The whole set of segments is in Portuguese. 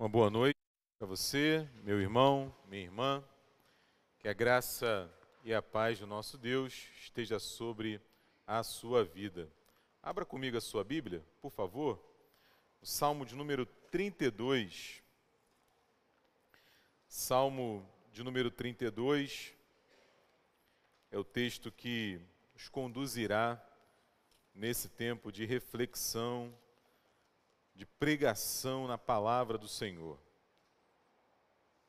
Uma boa noite para você, meu irmão, minha irmã. Que a graça e a paz do nosso Deus esteja sobre a sua vida. Abra comigo a sua Bíblia, por favor. O Salmo de número 32. Salmo de número 32 é o texto que nos conduzirá nesse tempo de reflexão de pregação na palavra do Senhor.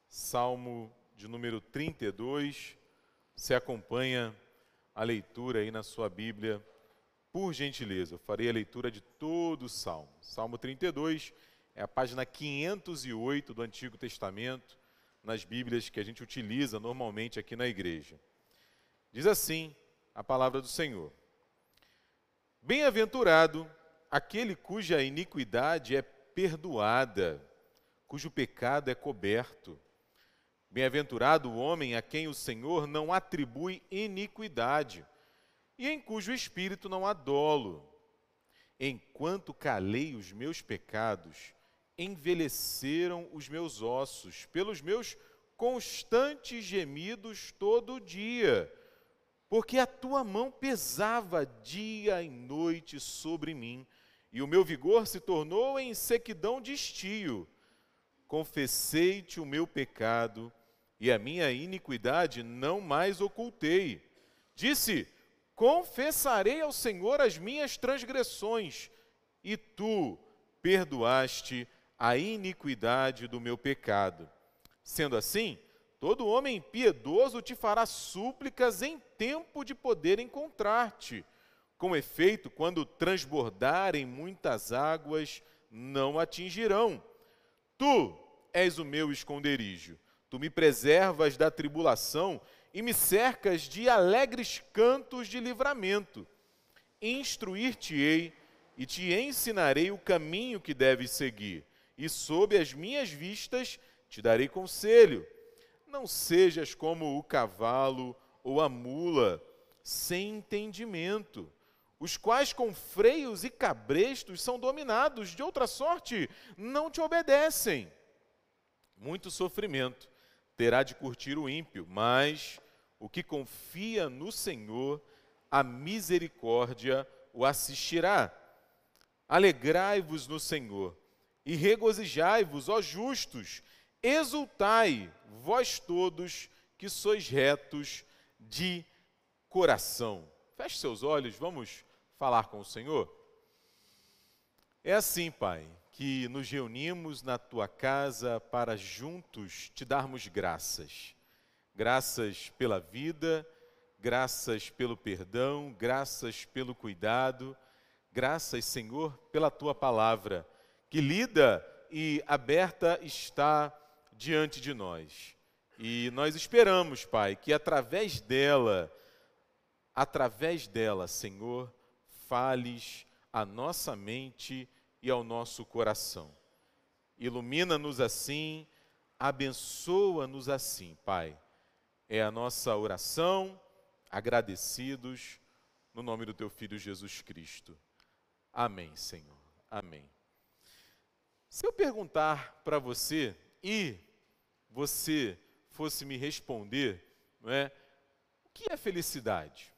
Salmo de número 32. Você acompanha a leitura aí na sua Bíblia, por gentileza. Eu farei a leitura de todo o salmo. Salmo 32 é a página 508 do Antigo Testamento, nas Bíblias que a gente utiliza normalmente aqui na igreja. Diz assim a palavra do Senhor: Bem-aventurado aquele cuja iniquidade é perdoada, cujo pecado é coberto. Bem-aventurado o homem a quem o Senhor não atribui iniquidade e em cujo espírito não há dolo. Enquanto calei os meus pecados, envelheceram os meus ossos pelos meus constantes gemidos todo dia, porque a tua mão pesava dia e noite sobre mim e o meu vigor se tornou em sequidão de estio. Confessei-te o meu pecado, e a minha iniquidade não mais ocultei. Disse: Confessarei ao Senhor as minhas transgressões, e tu perdoaste a iniquidade do meu pecado. Sendo assim, todo homem piedoso te fará súplicas em tempo de poder encontrar-te. Com efeito, quando transbordarem muitas águas, não atingirão. Tu és o meu esconderijo. Tu me preservas da tribulação e me cercas de alegres cantos de livramento. Instruir-te-ei e te ensinarei o caminho que deves seguir, e sob as minhas vistas te darei conselho. Não sejas como o cavalo ou a mula, sem entendimento os quais com freios e cabrestos são dominados, de outra sorte não te obedecem. Muito sofrimento terá de curtir o ímpio, mas o que confia no Senhor, a misericórdia o assistirá. Alegrai-vos no Senhor e regozijai-vos, ó justos, exultai, vós todos que sois retos de coração. Feche seus olhos, vamos falar com o Senhor? É assim, Pai, que nos reunimos na tua casa para juntos te darmos graças. Graças pela vida, graças pelo perdão, graças pelo cuidado, graças, Senhor, pela tua palavra, que lida e aberta está diante de nós. E nós esperamos, Pai, que através dela, através dela, Senhor, fales à nossa mente e ao nosso coração. Ilumina-nos assim, abençoa-nos assim, Pai. É a nossa oração, agradecidos, no nome do Teu Filho Jesus Cristo. Amém, Senhor. Amém. Se eu perguntar para você e você fosse me responder, não é? O que é felicidade?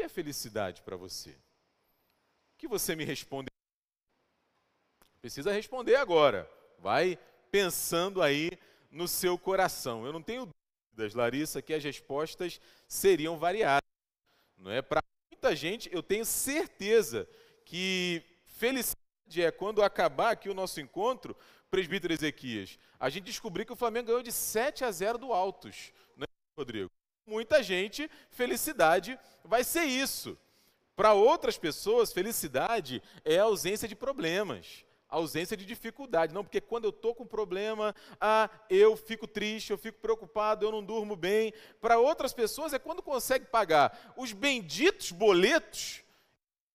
Que é felicidade para você? O que você me responde? Precisa responder agora. Vai pensando aí no seu coração. Eu não tenho dúvidas, Larissa, que as respostas seriam variadas. Não é para muita gente, eu tenho certeza que felicidade é quando acabar aqui o nosso encontro, presbítero Ezequias, a gente descobrir que o Flamengo ganhou de 7 a 0 do Altos, não é, Rodrigo? Muita gente, felicidade vai ser isso. Para outras pessoas, felicidade é a ausência de problemas, a ausência de dificuldade. Não, porque quando eu estou com problema, ah, eu fico triste, eu fico preocupado, eu não durmo bem. Para outras pessoas é quando consegue pagar os benditos boletos,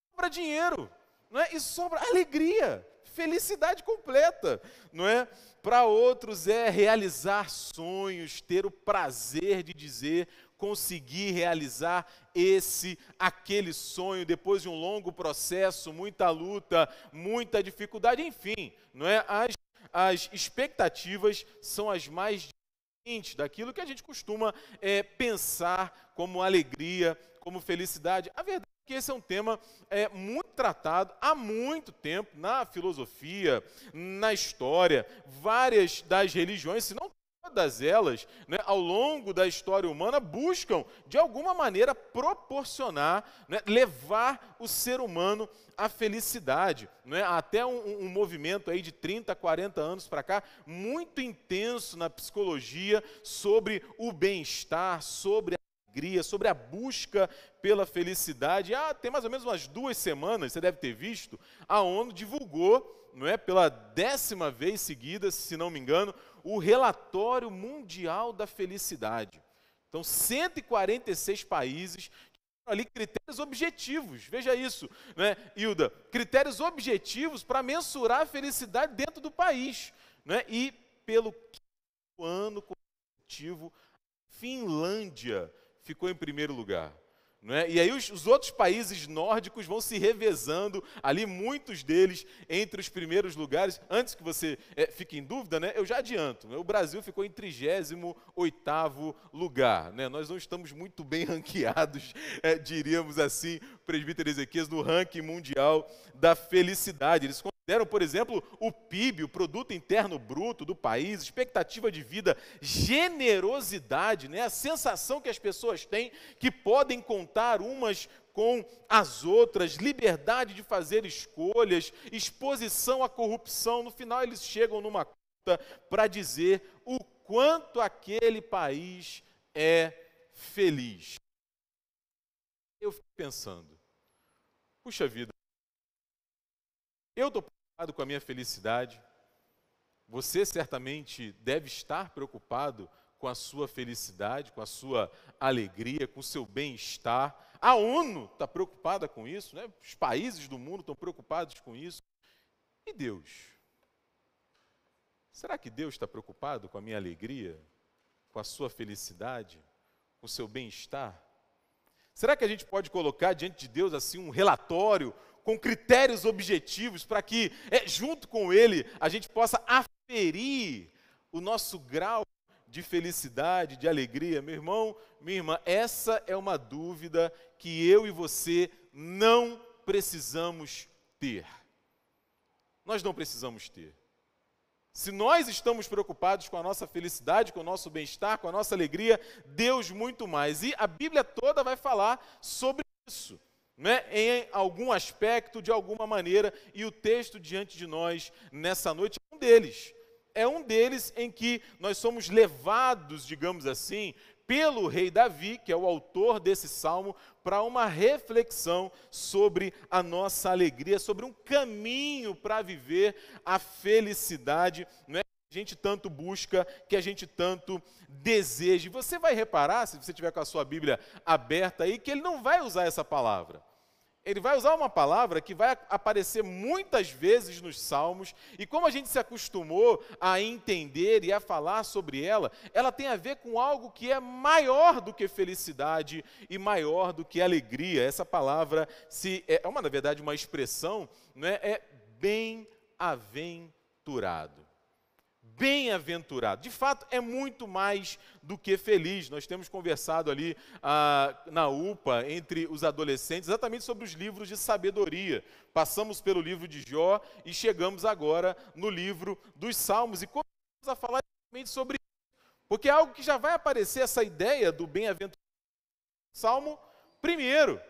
sobra dinheiro, não é? E sobra alegria, felicidade completa, não é? Para outros é realizar sonhos, ter o prazer de dizer conseguir realizar esse, aquele sonho depois de um longo processo, muita luta, muita dificuldade, enfim, não é? As, as expectativas são as mais diferentes daquilo que a gente costuma é, pensar como alegria, como felicidade. A verdade que esse é um tema é, muito tratado há muito tempo na filosofia, na história, várias das religiões, se não todas elas, né, ao longo da história humana, buscam, de alguma maneira, proporcionar, né, levar o ser humano à felicidade. Né? Até um, um movimento aí de 30, 40 anos para cá, muito intenso na psicologia sobre o bem-estar, sobre alegria, sobre a busca pela felicidade. Ah, tem mais ou menos umas duas semanas, você deve ter visto, a ONU divulgou não é, pela décima vez seguida, se não me engano, o relatório mundial da felicidade. Então, 146 países ali critérios objetivos. Veja isso, né, Hilda? Critérios objetivos para mensurar a felicidade dentro do país, né? E pelo ano consecutivo, Finlândia ficou em primeiro lugar. É? E aí os, os, outros países nórdicos vão se revezando, ali muitos deles entre os primeiros lugares. Antes que você é, fique em dúvida, né, eu já adianto, né, o Brasil ficou em 38º lugar. Né? Nós não estamos muito bem ranqueados, é, diríamos assim, presbítero Ezequias, no ranking mundial da felicidade. Eles Deram, por exemplo, o PIB, o produto interno bruto do país, expectativa de vida, generosidade, né? a sensação que as pessoas têm que podem contar umas com as outras, liberdade de fazer escolhas, exposição à corrupção. No final, eles chegam numa conta para dizer o quanto aquele país é feliz. Eu fico pensando, puxa vida, eu estou com a minha felicidade. Você certamente deve estar preocupado com a sua felicidade, com a sua alegria, com o seu bem-estar. A ONU está preocupada com isso, né? os países do mundo estão preocupados com isso. E Deus? Será que Deus está preocupado com a minha alegria, com a sua felicidade, com o seu bem-estar? Será que a gente pode colocar diante de Deus assim um relatório, com critérios objetivos, para que, é, junto com Ele, a gente possa aferir o nosso grau de felicidade, de alegria. Meu irmão, minha irmã, essa é uma dúvida que eu e você não precisamos ter. Nós não precisamos ter. Se nós estamos preocupados com a nossa felicidade, com o nosso bem-estar, com a nossa alegria, Deus muito mais. E a Bíblia toda vai falar sobre isso né, em algum aspecto, de alguma maneira, e o texto diante de nós nessa noite é um deles. É um deles em que nós somos levados, digamos assim, pelo rei Davi, que é o autor desse salmo, para uma reflexão sobre a nossa alegria, sobre um caminho para viver a felicidade, é? que a gente tanto busca, que a gente tanto deseja. E você vai reparar, se você tiver com a sua Bíblia aberta aí, que ele não vai usar essa palavra. Ele vai usar uma palavra que vai aparecer muitas vezes nos Salmos, e como a gente se acostumou a entender e a falar sobre ela, ela tem a ver com algo que é maior do que felicidade e maior do que alegria. Essa palavra se, é uma, na verdade, uma expressão, né, é bem-aventurado bem-aventurado. De fato, é muito mais do que feliz. Nós temos conversado ali ah, na UPA, entre os adolescentes, exatamente sobre os livros de sabedoria. Passamos pelo livro de Jó e chegamos agora no livro dos Salmos. E começamos a falar exatamente sobre isso. Porque é algo que já vai aparecer essa ideia do bem-aventurado. Salmo primeiro.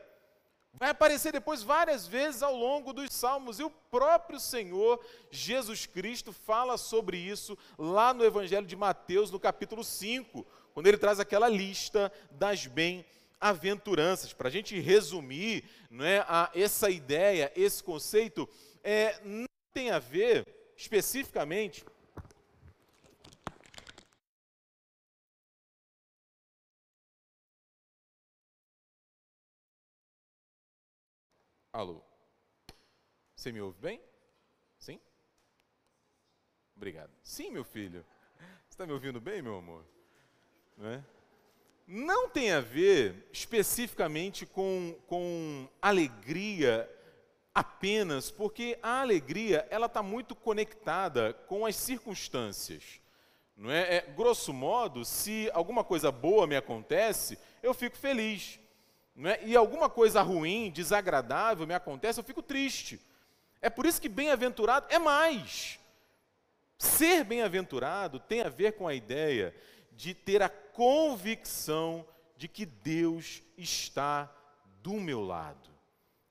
Vai aparecer depois várias vezes ao longo dos Salmos, e o próprio Senhor Jesus Cristo fala sobre isso lá no Evangelho de Mateus, no capítulo 5, quando ele traz aquela lista das bem-aventuranças. Para a gente resumir não é, a, essa ideia, esse conceito, é, não tem a ver especificamente Alô? Você me ouve bem? Sim? Obrigado. Sim, meu filho. Você está me ouvindo bem, meu amor? Não, é? Não tem a ver especificamente com, com alegria apenas porque a alegria ela está muito conectada com as circunstâncias. Não é? é? Grosso modo, se alguma coisa boa me acontece, eu fico feliz. Não é? E alguma coisa ruim, desagradável me acontece, eu fico triste. É por isso que bem-aventurado é mais. Ser bem-aventurado tem a ver com a ideia de ter a convicção de que Deus está do meu lado.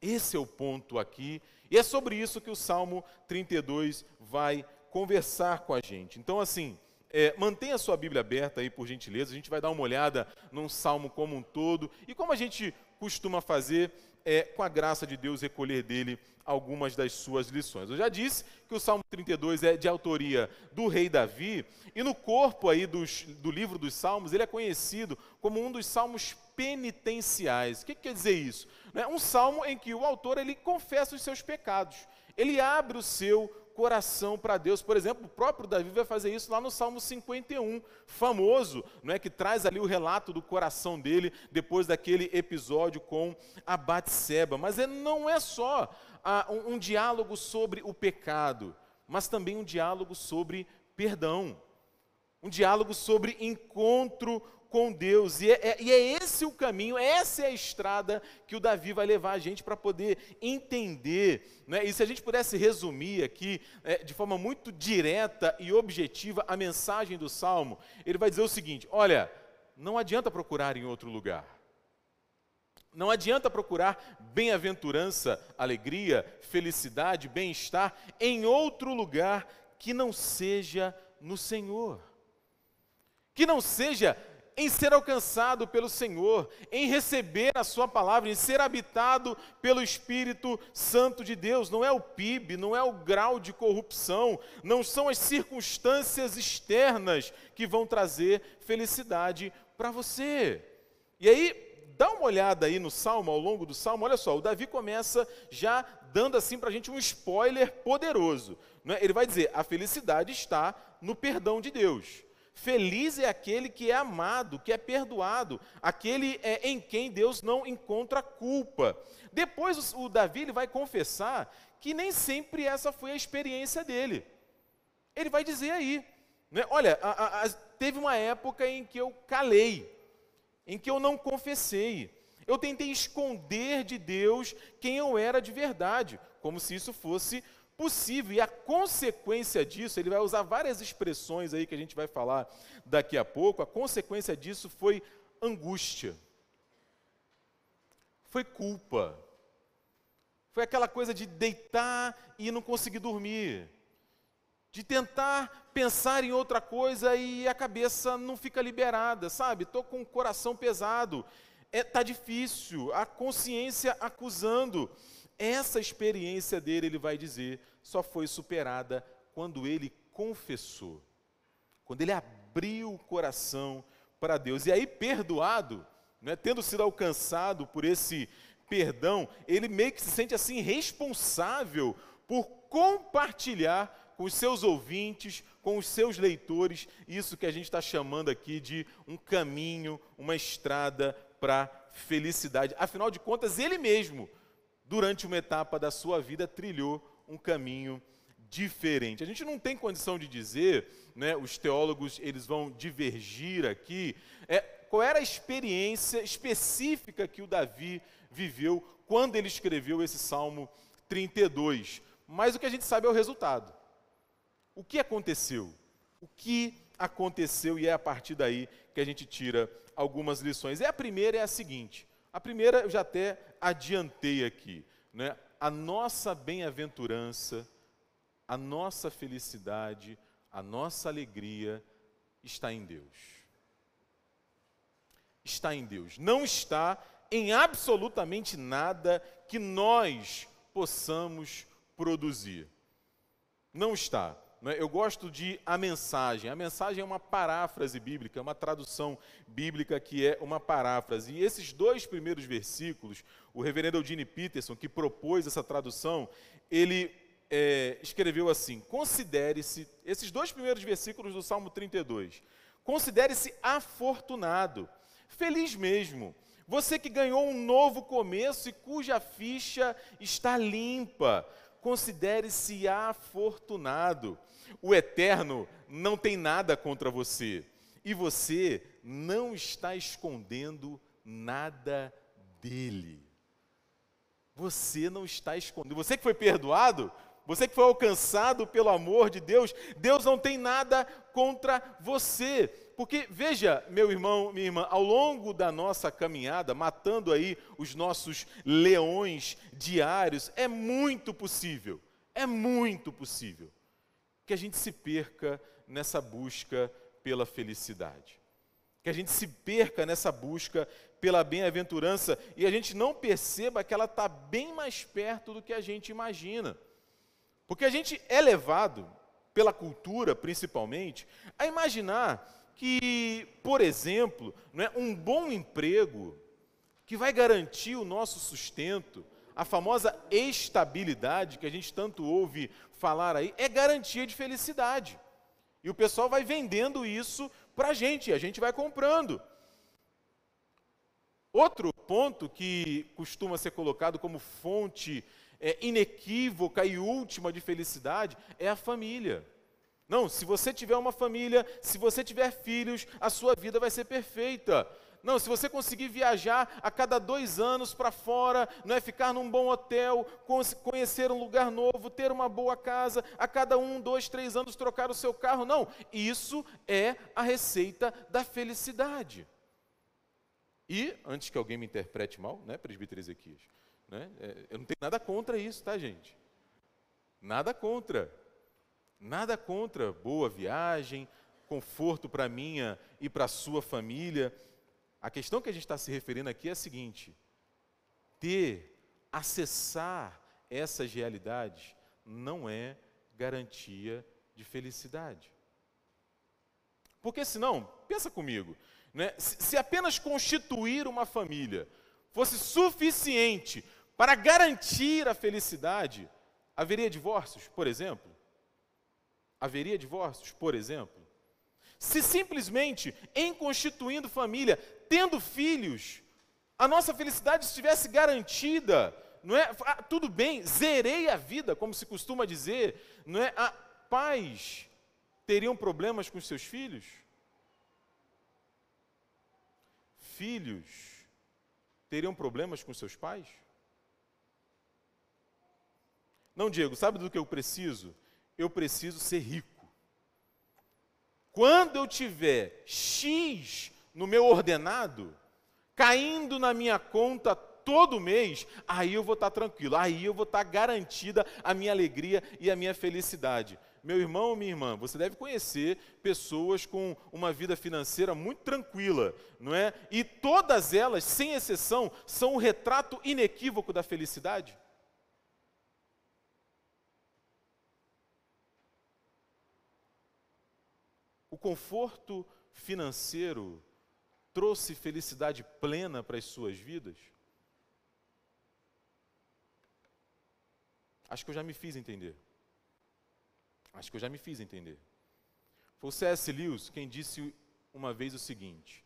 Esse é o ponto aqui, e é sobre isso que o Salmo 32 vai conversar com a gente. Então, assim, é, mantenha a sua Bíblia aberta aí, por gentileza, a gente vai dar uma olhada num salmo como um todo, e como a gente costuma fazer, é, com a graça de Deus, recolher dele algumas das suas lições. Eu já disse que o Salmo 32 é de autoria do rei Davi, e no corpo aí dos, do livro dos Salmos, ele é conhecido como um dos salmos penitenciais. O que, que quer dizer isso? É um salmo em que o autor ele confessa os seus pecados, ele abre o seu coração para Deus. Por exemplo, o próprio Davi vai fazer isso lá no Salmo 51, famoso, não é que traz ali o relato do coração dele depois daquele episódio com a Batseba. Mas é, não é só ah, um, um diálogo sobre o pecado, mas também um diálogo sobre perdão. Um diálogo sobre encontro com Deus. E é, é, e é, esse o caminho, essa é a estrada que o Davi vai levar a gente para poder entender. Né? E se a gente pudesse resumir aqui, é, de forma muito direta e objetiva, a mensagem do Salmo, ele vai dizer o seguinte: olha, não adianta procurar em outro lugar. Não adianta procurar bem-aventurança, alegria, felicidade, bem-estar em outro lugar que não seja no Senhor. Que não seja em ser alcançado pelo Senhor, em receber a Sua palavra, em ser habitado pelo Espírito Santo de Deus. Não é o PIB, não é o grau de corrupção, não são as circunstâncias externas que vão trazer felicidade para você. E aí, dá uma olhada aí no salmo, ao longo do salmo, olha só, o Davi começa já dando assim para a gente um spoiler poderoso. Né? Ele vai dizer: a felicidade está no perdão de Deus. Feliz é aquele que é amado, que é perdoado, aquele é, em quem Deus não encontra culpa. Depois o, Davi ele vai confessar que nem sempre essa foi a experiência dele. Ele vai dizer aí, né, olha, a, a, teve uma época em que eu calei, em que eu não confessei. Eu tentei esconder de Deus quem eu era de verdade, como se isso fosse possível. E a consequência disso, ele vai usar várias expressões aí que a gente vai falar daqui a pouco. A consequência disso foi angústia. Foi culpa. Foi aquela coisa de deitar e não conseguir dormir. De tentar pensar em outra coisa e a cabeça não fica liberada, sabe? Estou com o coração pesado. Está é, tá difícil, a consciência acusando. Essa experiência dele, ele vai dizer, só foi superada quando ele confessou, quando ele abriu o coração para Deus. E aí, perdoado, né, tendo sido alcançado por esse perdão, ele meio que se sente assim responsável por compartilhar com os seus ouvintes, com os seus leitores, isso que a gente está chamando aqui de um caminho, uma estrada para felicidade. Afinal de contas, ele mesmo durante uma etapa da sua vida, trilhou um caminho diferente. A gente não tem condição de dizer, né, os teólogos eles vão divergir aqui, é, qual era a experiência específica que o Davi viveu quando ele escreveu esse Salmo 32. Mas o que a gente sabe é o resultado. O que aconteceu? O que aconteceu e é a partir daí que a gente tira algumas lições. E a primeira é a seguinte: a primeira eu já até adiantei aqui, né? A nossa bem-aventurança, a nossa felicidade, a nossa alegria está em Deus. Está em Deus. Não está em absolutamente nada que nós possamos produzir. Não está. Né? Eu gosto de a mensagem. A mensagem é uma paráfrase bíblica, é uma tradução bíblica que é uma paráfrase. E esses dois primeiros versículos, o reverendo Eugene Peterson, que propôs essa tradução, ele é, escreveu assim: considere-se, esses dois primeiros versículos do Salmo 32, considere-se afortunado, feliz mesmo, Você que ganhou um novo começo e cuja ficha está limpa, considere-se afortunado. O Eterno não tem nada contra você e você não está escondendo nada dele. Você não está escondendo. Você que foi perdoado, você que foi alcançado pelo amor de Deus, Deus não tem nada contra você. Porque, veja, meu irmão, minha irmã, ao longo da nossa caminhada, matando aí os nossos leões diários, é muito possível, é muito possível que a gente se perca nessa busca pela felicidade. Que a gente se perca nessa busca pela bem-aventurança e a gente não perceba que ela está bem mais perto do que a gente imagina. Porque a gente é levado, pela cultura principalmente, a imaginar que, por exemplo, não é, um bom emprego que vai garantir o nosso sustento, a famosa estabilidade que a gente tanto ouve falar aí, é garantia de felicidade. E o pessoal vai vendendo isso para a gente, e a gente vai comprando. Outro ponto que costuma ser colocado como fonte é, inequívoca e última de felicidade é a família. Não, se você tiver uma família, se você tiver filhos, a sua vida vai ser perfeita. Não, se você conseguir viajar a cada dois anos para fora, não é ficar num bom hotel, conhecer um lugar novo, ter uma boa casa, a cada um, dois, três anos trocar o seu carro. Não, isso é a receita da felicidade. E, antes que alguém me interprete mal, né, presbítero Ezequias, né? É, eu não tenho nada contra isso, tá, gente? Nada contra. Nada contra boa viagem, conforto para minha e para sua família. A questão que a gente está se referindo aqui é a seguinte: ter, acessar essas realidades não é garantia de felicidade. Porque senão, pensa comigo, né? se apenas constituir uma família fosse suficiente para garantir a felicidade, haveria divórcios, por exemplo? Haveria divórcios, por exemplo? Se simplesmente em constituindo família, tendo filhos, a nossa felicidade estivesse garantida, não é? Ah, tudo bem, zerei a vida, como se costuma dizer, não é? Ah, pais teriam problemas com seus filhos? Filhos teriam problemas com seus pais? Não, Diego, sabe do que eu preciso? Eu preciso ser rico. Quando eu tiver X no meu ordenado, caindo na minha conta todo mês, aí eu vou estar tranquilo, aí eu vou estar garantida a minha alegria e a minha felicidade. Meu irmão ou minha irmã, você deve conhecer pessoas com uma vida financeira muito tranquila, não é? E todas elas, sem exceção, são o retrato inequívoco da felicidade. Conforto financeiro trouxe felicidade plena para as suas vidas? Acho que eu já me fiz entender. Acho que eu já me fiz entender. Foi o C.S. Lewis quem disse uma vez o seguinte: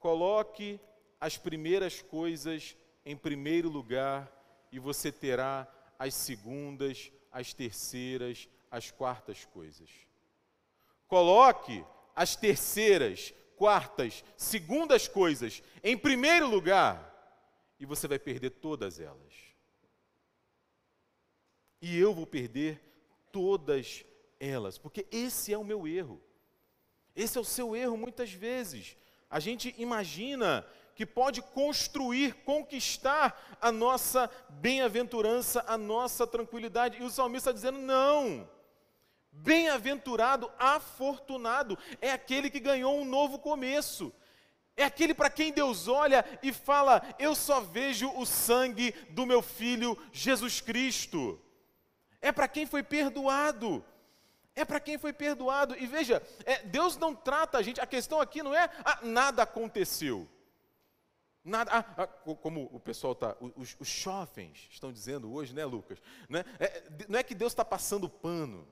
coloque as primeiras coisas em primeiro lugar e você terá as segundas, as terceiras, as quartas coisas. Coloque as terceiras, quartas, segundas coisas em primeiro lugar e você vai perder todas elas. E eu vou perder todas elas, porque esse é o meu erro. Esse é o seu erro muitas vezes. A gente imagina que pode construir, conquistar a nossa bem-aventurança, a nossa tranquilidade. E o salmista está dizendo: não. Bem-aventurado, afortunado é aquele que ganhou um novo começo. É aquele para quem Deus olha e fala: Eu só vejo o sangue do meu filho Jesus Cristo. É para quem foi perdoado. É para quem foi perdoado. E veja, é, Deus não trata a gente, a questão aqui não é ah, nada aconteceu. Nada, ah, ah, como o pessoal está, os, os jovens estão dizendo hoje, né, Lucas? Não é, é, não é que Deus está passando pano.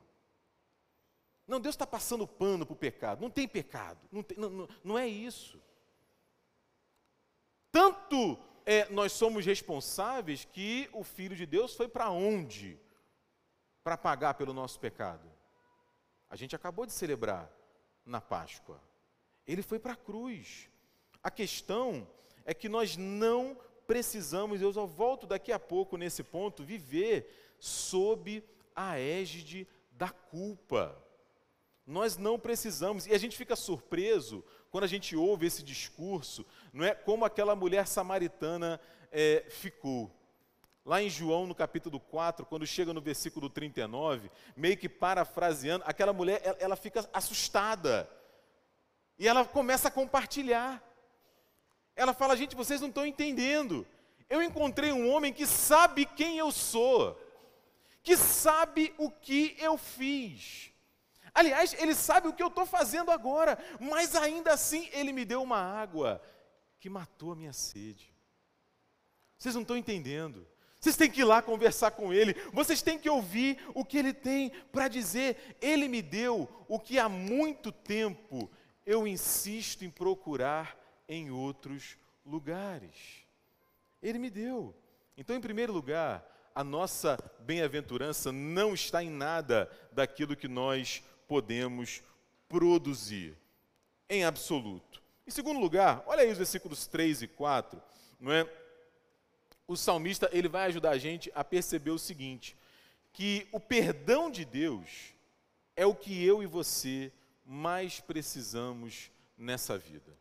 Não, Deus está passando pano para o pecado. Não tem pecado. Não, tem, não, não, é isso. tanto é, nós somos responsáveis que o Filho de Deus foi para onde? Para pagar pelo nosso pecado. A gente acabou de celebrar na Páscoa. Ele foi para a cruz. A questão é que nós não precisamos, eu só volto daqui a pouco nesse ponto, viver sob a égide da culpa. Nós não precisamos, e a gente fica surpreso quando a gente ouve esse discurso, não é como aquela mulher samaritana é, ficou. Lá em João, no capítulo 4, quando chega no versículo 39, meio que parafraseando, aquela mulher, ela, ela fica assustada. E ela começa a compartilhar. Ela fala: gente, vocês não estão entendendo. Eu encontrei um homem que sabe quem eu sou, que sabe o que eu fiz. Aliás, ele sabe o que eu estou fazendo agora, mas ainda assim ele me deu uma água que matou a minha sede. Vocês não estão entendendo. Vocês têm que ir lá conversar com ele, vocês têm que ouvir o que ele tem para dizer. Ele me deu o que há muito tempo eu insisto em procurar em outros lugares. Ele me deu. Então, em primeiro lugar, a nossa bem-aventurança não está em nada daquilo que nós podemos produzir, em absoluto. Em segundo lugar, olha aí os versículos 3 e 4, não é? O salmista, ele vai ajudar a gente a perceber o seguinte, que o perdão de Deus é o que eu e você mais precisamos nessa vida.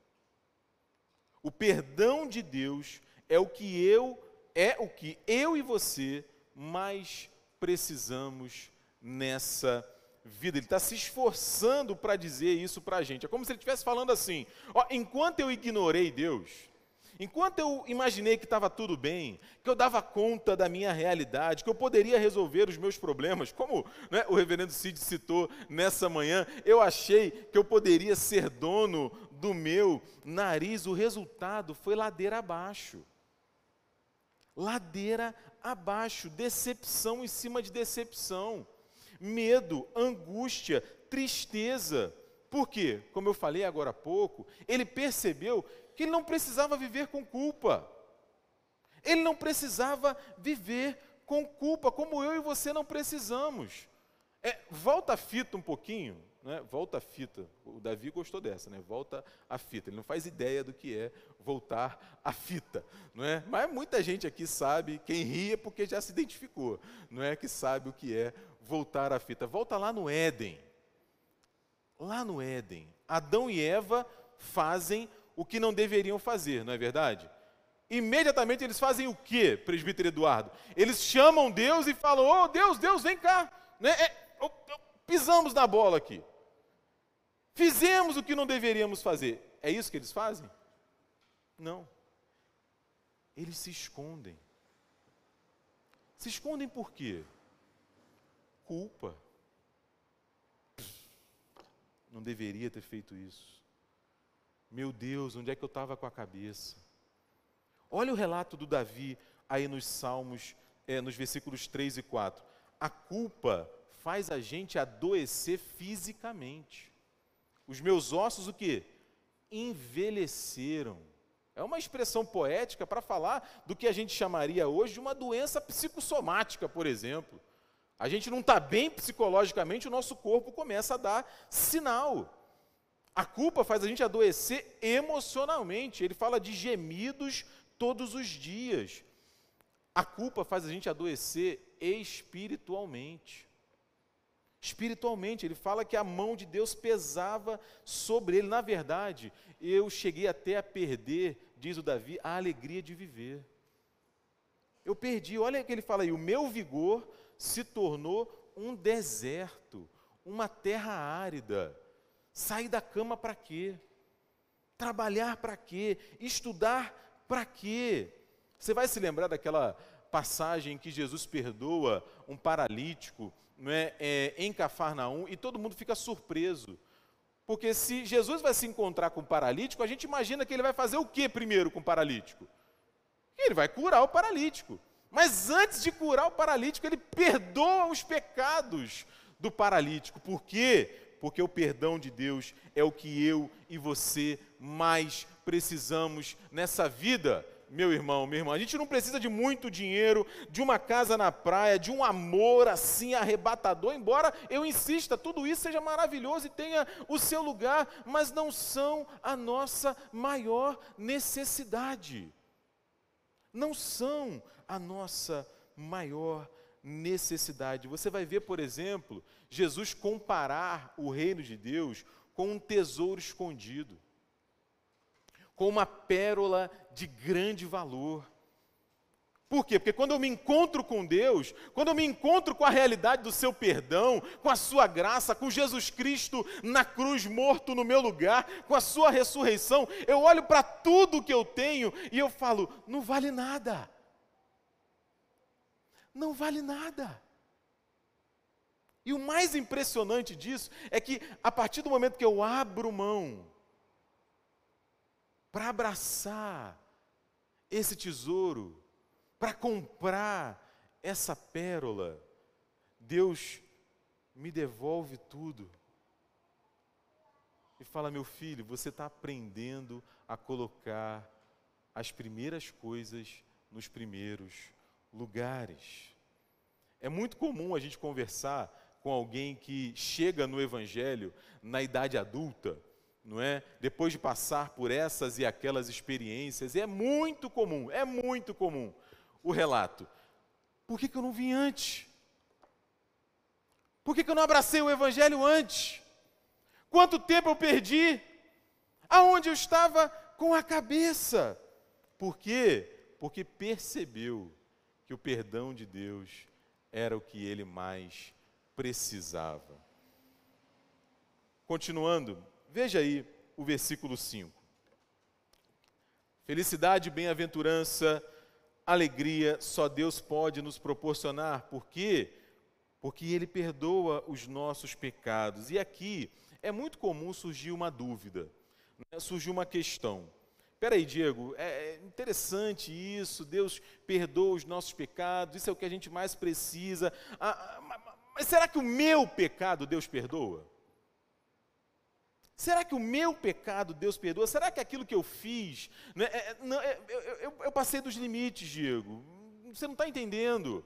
O perdão de Deus é o que eu é o que eu e você mais precisamos nessa vida. Ele está se esforçando para dizer isso para a gente. É como se ele estivesse falando assim: ó, enquanto eu ignorei Deus, enquanto eu imaginei que estava tudo bem, que eu dava conta da minha realidade, que eu poderia resolver os meus problemas, como né, o reverendo Cid citou nessa manhã, eu achei que eu poderia ser dono do meu nariz. O resultado foi ladeira abaixo. Ladeira abaixo, decepção em cima de decepção medo, angústia, tristeza. Por quê? Como eu falei agora há pouco, ele percebeu que ele não precisava viver com culpa. Ele não precisava viver com culpa, como eu e você não precisamos. É, volta a fita um pouquinho, né? volta a fita. O Davi gostou dessa, né? volta a fita. Ele não faz ideia do que é voltar a fita, não é? Mas muita gente aqui sabe, quem ri é porque já se identificou, não é que sabe o que é voltar a fita. Volta lá no Éden. Lá no Éden, Adão e Eva fazem o que não deveriam fazer, não é verdade? Imediatamente eles fazem o que, presbítero Eduardo? Eles chamam Deus e falam: Oh Deus, Deus, vem cá. Né? É, pisamos na bola aqui. Fizemos o que não deveríamos fazer. É isso que eles fazem? Não. Eles se escondem. Se escondem por quê? Culpa. Não deveria ter feito isso. Meu Deus, onde é que eu estava com a cabeça? Olha o relato do Davi aí nos Salmos, é, nos versículos 3 e 4. A culpa faz a gente adoecer fisicamente. Os meus ossos o que? Envelheceram. É uma expressão poética para falar do que a gente chamaria hoje de uma doença psicossomática, por exemplo. A gente não está bem psicologicamente, o nosso corpo começa a dar sinal. A culpa faz a gente adoecer emocionalmente. Ele fala de gemidos todos os dias. A culpa faz a gente adoecer espiritualmente. Espiritualmente, ele fala que a mão de Deus pesava sobre ele. Na verdade, eu cheguei até a perder, diz o Davi, a alegria de viver. Eu perdi, olha o que ele fala aí, o meu vigor se tornou um deserto, uma terra árida. Sair da cama para quê? Trabalhar para quê? Estudar para quê? Você vai se lembrar daquela passagem que Jesus perdoa um paralítico não é, é, em Cafarnaum e todo mundo fica surpreso. Porque se Jesus vai se encontrar com o paralítico, a gente imagina que ele vai fazer o que primeiro com o paralítico? Ele vai curar o paralítico. Mas antes de curar o paralítico, ele perdoa os pecados do paralítico. Por quê? Porque o perdão de Deus é o que eu e você mais precisamos nessa vida meu irmão, minha irmã, a gente não precisa de muito dinheiro, de uma casa na praia, de um amor assim arrebatador, embora eu insista, tudo isso seja maravilhoso e tenha o seu lugar, mas não são a nossa maior necessidade. Não são a nossa maior necessidade. Você vai ver, por exemplo, Jesus comparar o reino de Deus com um tesouro escondido com uma pérola de grande valor. Por quê? Porque quando eu me encontro com Deus, quando eu me encontro com a realidade do seu perdão, com a sua graça, com Jesus Cristo na cruz morto no meu lugar, com a sua ressurreição, eu olho para tudo que eu tenho e eu falo: não vale nada. Não vale nada. E o mais impressionante disso é que a partir do momento que eu abro mão para abraçar esse tesouro, para comprar essa pérola, Deus me devolve tudo. E fala, meu filho, você está aprendendo a colocar as primeiras coisas nos primeiros lugares. É muito comum a gente conversar com alguém que chega no Evangelho na idade adulta não é? Depois de passar por essas e aquelas experiências, é muito comum, é muito comum o relato. Por que, que eu não vim antes? Por que, que eu não abracei o Evangelho antes? Quanto tempo eu perdi? Aonde eu estava com a cabeça? Por quê? Porque percebeu que o perdão de Deus era o que ele mais precisava. Continuando, Veja aí o versículo 5. Felicidade, bem-aventurança, alegria, só Deus pode nos proporcionar. Por quê? Porque Ele perdoa os nossos pecados. E aqui é muito comum surgir uma dúvida, né? surgir uma questão. Espera aí, Diego, é, é interessante isso, Deus perdoa os nossos pecados, isso é o que a gente mais precisa. Ah, ah mas será que o meu pecado Deus perdoa? Será que o meu pecado Deus perdoa? Será que aquilo que eu fiz. Né, é, não, é, eu, eu, eu, passei dos limites, Diego. Você não está entendendo.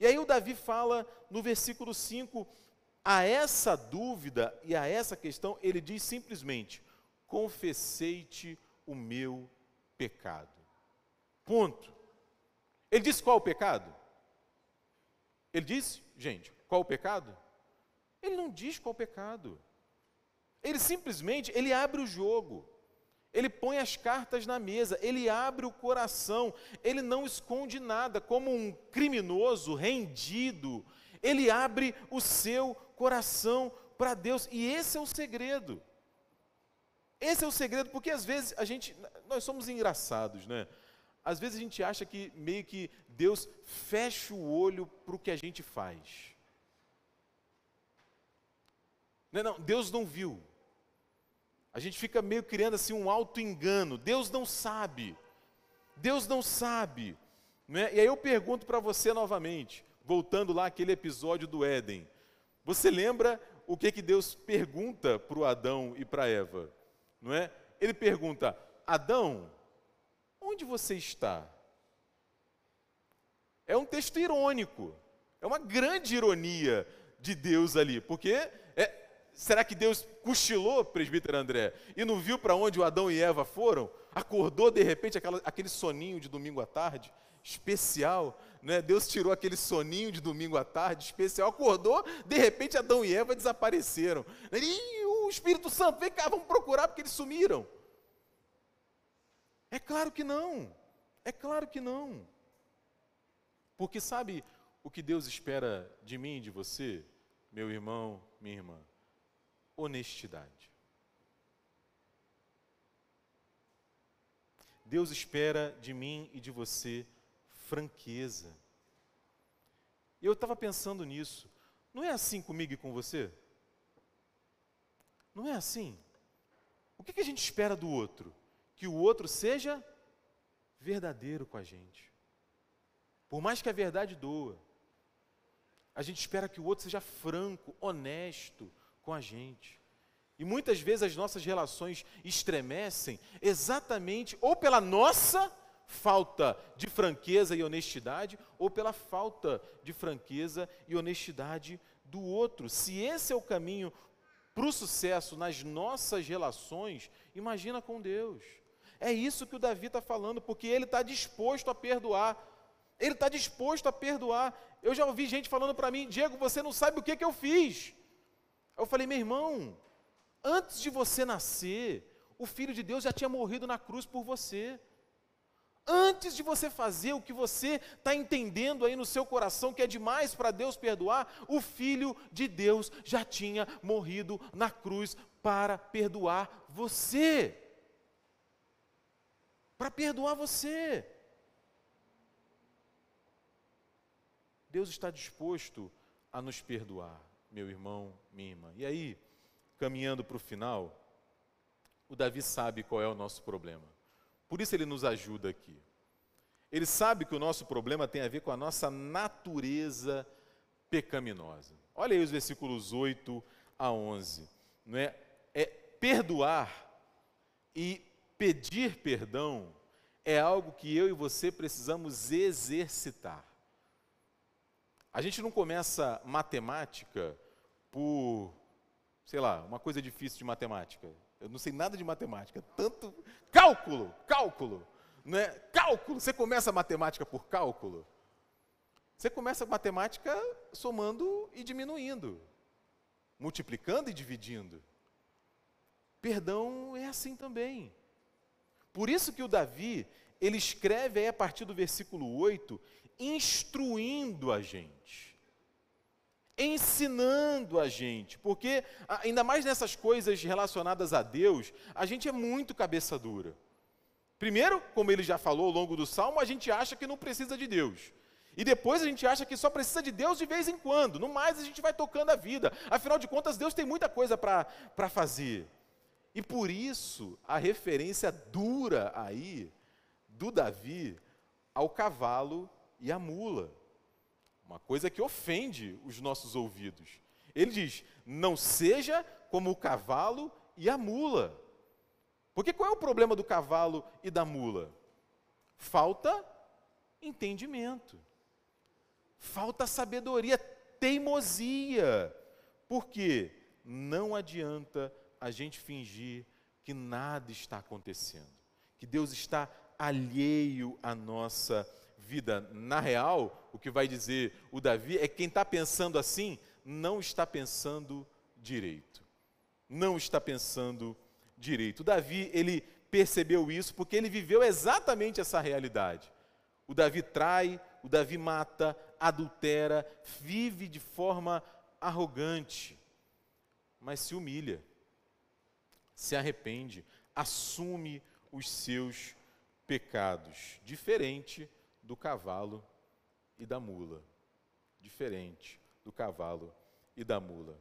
E aí o Davi fala no versículo 5, a essa dúvida e a essa questão, ele diz simplesmente: confessei-te o meu pecado. Ponto. Ele disse qual o pecado? Ele disse, gente, qual o pecado? Ele não diz qual o pecado. Ele simplesmente, ele abre o jogo. Ele põe as cartas na mesa, ele abre o coração, ele não esconde nada, como um criminoso rendido, ele abre o seu coração para Deus, e esse é o segredo. Esse é o segredo, porque às vezes a gente, nós somos engraçados, né? Às vezes a gente acha que meio que Deus fecha o olho para o que a gente faz. Não, não, Deus não viu. A gente fica meio criando assim um auto-engano. Deus não sabe. Deus não sabe. Né? E aí eu pergunto para você novamente, voltando lá aquele episódio do Éden. Você lembra o que, que Deus pergunta para o Adão e para Eva? Não é? Ele pergunta: Adão, onde você está? É um texto irônico. É uma grande ironia de Deus ali, porque é, Será que Deus cochilou, presbítero André, e não viu para onde o Adão e Eva foram? Acordou de repente aquela, aquele soninho de domingo à tarde, especial, né? Deus tirou aquele soninho de domingo à tarde, especial, acordou, de repente Adão e Eva desapareceram. E Espírito Santo, vem cá, vamos procurar porque eles sumiram. É claro que não, é claro que não. Porque sabe o que Deus espera de mim e de você, meu irmão, minha irmã? honestidade. Deus espera de mim e de você franqueza. Eu estava pensando nisso. Não é assim comigo e com você? Não é assim? O que, a gente espera do outro? Que o outro seja verdadeiro com a gente. Por mais que a verdade doa, a gente espera que o outro seja franco, honesto, com a gente. E muitas vezes as nossas relações estremecem exatamente ou pela nossa falta de franqueza e honestidade, ou pela falta de franqueza e honestidade do outro. Se esse é o caminho para o sucesso nas nossas relações, imagina com Deus. É isso que o Davi está falando, porque ele está disposto a perdoar. Ele está disposto a perdoar. Eu já ouvi gente falando para mim, Diego, você não sabe o que, que eu fiz. Eu falei, meu irmão, antes de você nascer, o Filho de Deus já tinha morrido na cruz por você. Antes de você fazer o que você está entendendo aí no seu coração que é demais para Deus perdoar, o Filho de Deus já tinha morrido na cruz para perdoar você para perdoar você. Deus está disposto a nos perdoar, meu irmão, minha irmã. E aí, caminhando para o final, o Davi sabe qual é o nosso problema. Por isso ele nos ajuda aqui. Ele sabe que o nosso problema tem a ver com a nossa natureza pecaminosa. Olha aí os versículos 8 a 11. Não é? é perdoar e pedir perdão é algo que eu e você precisamos exercitar. A gente não começa matemática por, sei lá, uma coisa difícil de matemática. Eu não sei nada de matemática, tanto cálculo, cálculo, né? Cálculo. Você começa a matemática por cálculo? Você começa a matemática somando e diminuindo, multiplicando e dividindo. Perdão é assim também. Por isso que o Davi, ele escreve aí a partir do versículo 8, instruindo a gente, ensinando a gente, porque ainda mais nessas coisas relacionadas a Deus, a gente é muito cabeça dura. Primeiro, como ele já falou ao longo do salmo, a gente acha que não precisa de Deus. E depois a gente acha que só precisa de Deus de vez em quando. No mais, a gente vai tocando a vida. Afinal de contas, Deus tem muita coisa para fazer. E por isso a referência dura aí do Davi ao cavalo e à mula. Uma coisa que ofende os nossos ouvidos. Ele diz: não seja como o cavalo e a mula. Porque qual é o problema do cavalo e da mula? Falta entendimento, falta sabedoria, teimosia. Porque não adianta a gente fingir que nada está acontecendo, que Deus está alheio à nossa vida. Na real, o que vai dizer o Davi é que quem está pensando assim não está pensando direito. Não está pensando direito. O Davi, ele percebeu isso porque ele viveu exatamente essa realidade. O Davi trai, o Davi mata, adultera, vive de forma arrogante, mas se humilha se arrepende, assume os seus pecados, diferente do cavalo e da mula. Diferente do cavalo e da mula.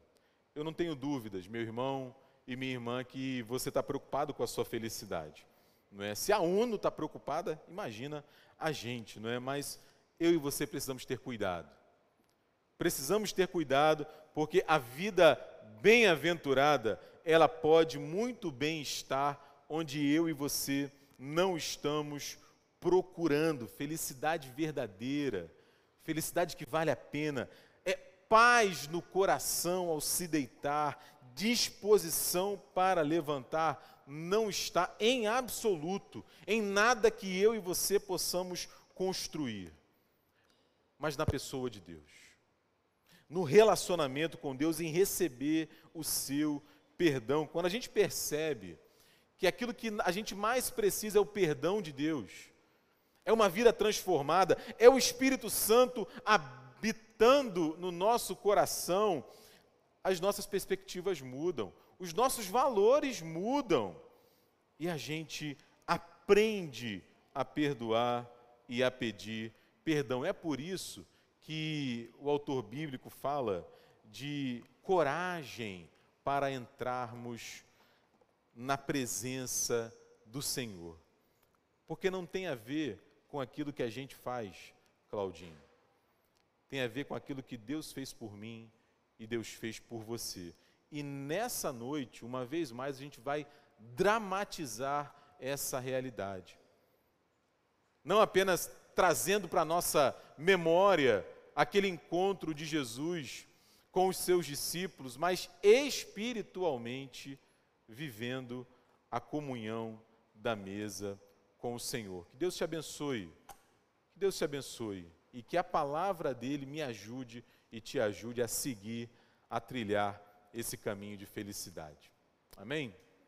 Eu não tenho dúvidas, meu irmão e minha irmã, que você está preocupado com a sua felicidade. Não é? Se a ONU está preocupada, imagina a gente, não é? Mas eu e você precisamos ter cuidado. Precisamos ter cuidado, porque a vida bem-aventurada ela pode muito bem estar onde eu e você não estamos procurando. Felicidade verdadeira, felicidade que vale a pena, é paz no coração ao se deitar, disposição para levantar, não está em absoluto, em nada que eu e você possamos construir, mas na pessoa de Deus. No relacionamento com Deus, em receber o seu perdão, quando a gente percebe que aquilo que a gente mais precisa é o perdão de Deus, é uma vida transformada, é o Espírito Santo habitando no nosso coração, as nossas perspectivas mudam, os nossos valores mudam e a gente aprende a perdoar e a pedir perdão. É por isso que o autor bíblico fala de coragem para entrarmos na presença do Senhor. Porque não tem a ver com aquilo que a gente faz, Claudinho. Tem a ver com aquilo que Deus fez por mim e Deus fez por você. E nessa noite, uma vez mais, a gente vai dramatizar essa realidade. Não apenas trazendo para a nossa memória aquele encontro de Jesus com os seus discípulos, mas espiritualmente vivendo a comunhão da mesa com o Senhor. Que Deus te abençoe. Que Deus te abençoe e que a palavra dele me ajude e te ajude a seguir, a trilhar esse caminho de felicidade. Amém?